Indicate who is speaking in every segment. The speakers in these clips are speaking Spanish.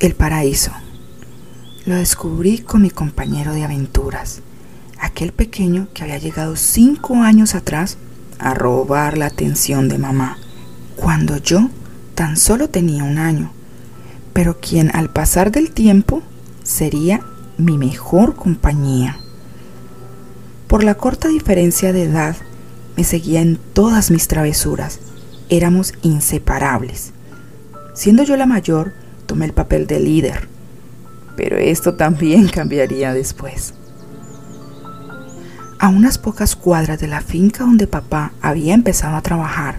Speaker 1: El paraíso. Lo descubrí con mi compañero de aventuras, aquel pequeño que había llegado cinco años atrás a robar la atención de mamá, cuando yo tan solo tenía un año, pero quien al pasar del tiempo sería mi mejor compañía. Por la corta diferencia de edad, me seguía en todas mis travesuras. Éramos inseparables. Siendo yo la mayor, tomé el papel de líder, pero esto también cambiaría después. A unas pocas cuadras de la finca donde papá había empezado a trabajar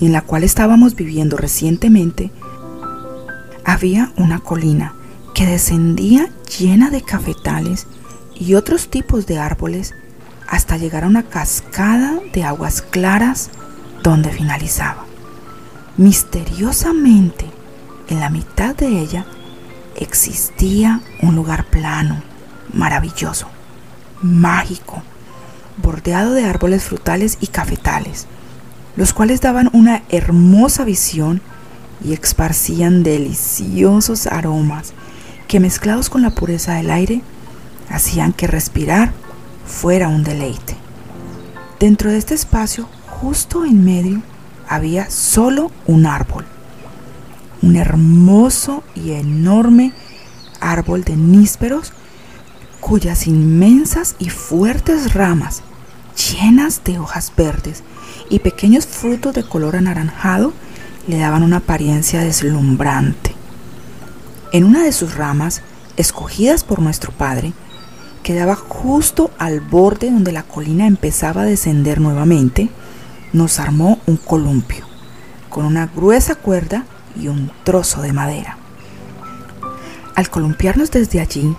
Speaker 1: y en la cual estábamos viviendo recientemente, había una colina que descendía llena de cafetales y otros tipos de árboles hasta llegar a una cascada de aguas claras donde finalizaba. Misteriosamente, en la mitad de ella existía un lugar plano, maravilloso, mágico, bordeado de árboles frutales y cafetales, los cuales daban una hermosa visión y esparcían deliciosos aromas que mezclados con la pureza del aire hacían que respirar fuera un deleite. Dentro de este espacio, justo en medio, había solo un árbol, un hermoso y enorme árbol de nísperos cuyas inmensas y fuertes ramas, llenas de hojas verdes y pequeños frutos de color anaranjado, le daban una apariencia deslumbrante. En una de sus ramas, escogidas por nuestro padre, quedaba justo al borde donde la colina empezaba a descender nuevamente, nos armó un columpio, con una gruesa cuerda y un trozo de madera. Al columpiarnos desde allí,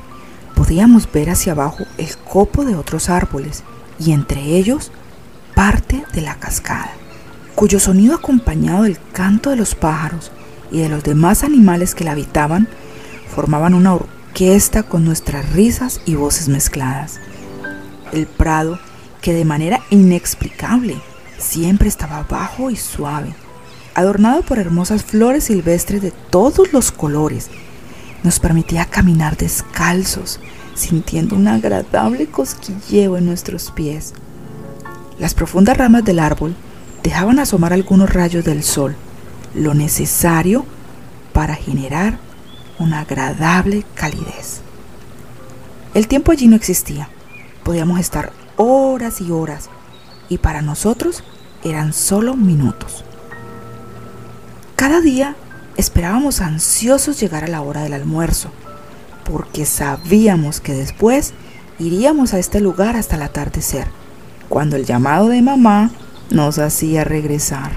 Speaker 1: podíamos ver hacia abajo el copo de otros árboles y entre ellos parte de la cascada, cuyo sonido acompañado del canto de los pájaros y de los demás animales que la habitaban formaban una orquesta con nuestras risas y voces mezcladas. El prado, que de manera inexplicable siempre estaba bajo y suave, adornado por hermosas flores silvestres de todos los colores, nos permitía caminar descalzos, sintiendo un agradable cosquilleo en nuestros pies. Las profundas ramas del árbol dejaban asomar algunos rayos del sol, lo necesario para generar una agradable calidez. El tiempo allí no existía. Podíamos estar horas y horas y para nosotros eran solo minutos. Cada día esperábamos ansiosos llegar a la hora del almuerzo, porque sabíamos que después iríamos a este lugar hasta el atardecer, cuando el llamado de mamá nos hacía regresar.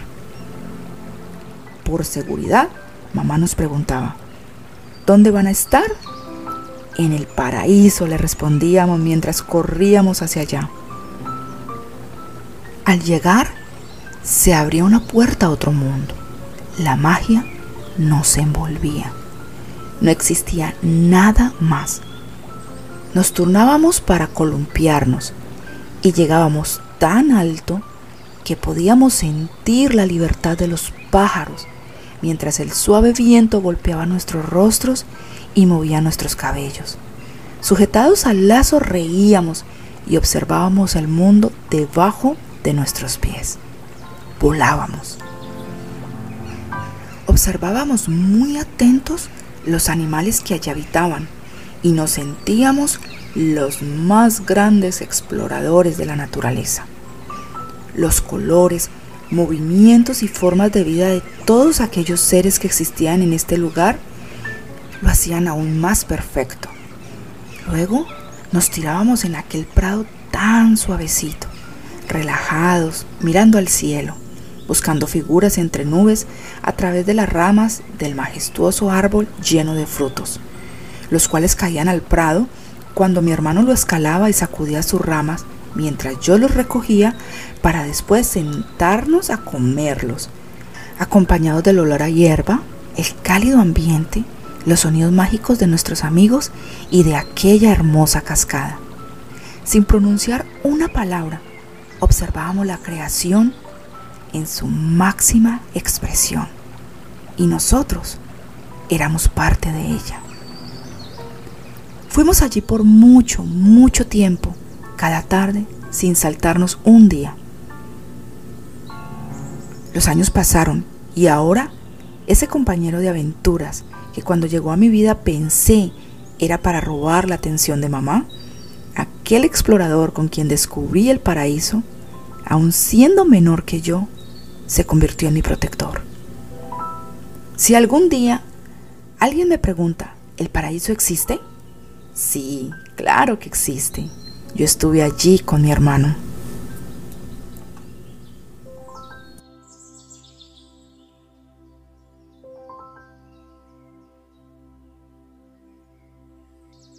Speaker 1: Por seguridad, mamá nos preguntaba, ¿Dónde van a estar? En el paraíso, le respondíamos mientras corríamos hacia allá. Al llegar, se abría una puerta a otro mundo. La magia nos envolvía. No existía nada más. Nos turnábamos para columpiarnos y llegábamos tan alto que podíamos sentir la libertad de los pájaros mientras el suave viento golpeaba nuestros rostros y movía nuestros cabellos. Sujetados al lazo reíamos y observábamos el mundo debajo de nuestros pies. Volábamos. Observábamos muy atentos los animales que allí habitaban y nos sentíamos los más grandes exploradores de la naturaleza. Los colores, movimientos y formas de vida de todos aquellos seres que existían en este lugar lo hacían aún más perfecto. Luego nos tirábamos en aquel prado tan suavecito, relajados, mirando al cielo, buscando figuras entre nubes a través de las ramas del majestuoso árbol lleno de frutos, los cuales caían al prado cuando mi hermano lo escalaba y sacudía sus ramas mientras yo los recogía para después sentarnos a comerlos, acompañados del olor a hierba, el cálido ambiente, los sonidos mágicos de nuestros amigos y de aquella hermosa cascada. Sin pronunciar una palabra, observábamos la creación en su máxima expresión. Y nosotros éramos parte de ella. Fuimos allí por mucho, mucho tiempo, cada tarde, sin saltarnos un día. Los años pasaron y ahora ese compañero de aventuras que cuando llegó a mi vida pensé era para robar la atención de mamá, aquel explorador con quien descubrí el paraíso, aun siendo menor que yo, se convirtió en mi protector. Si algún día alguien me pregunta, ¿el paraíso existe? Sí, claro que existe. Yo estuve allí con mi hermano.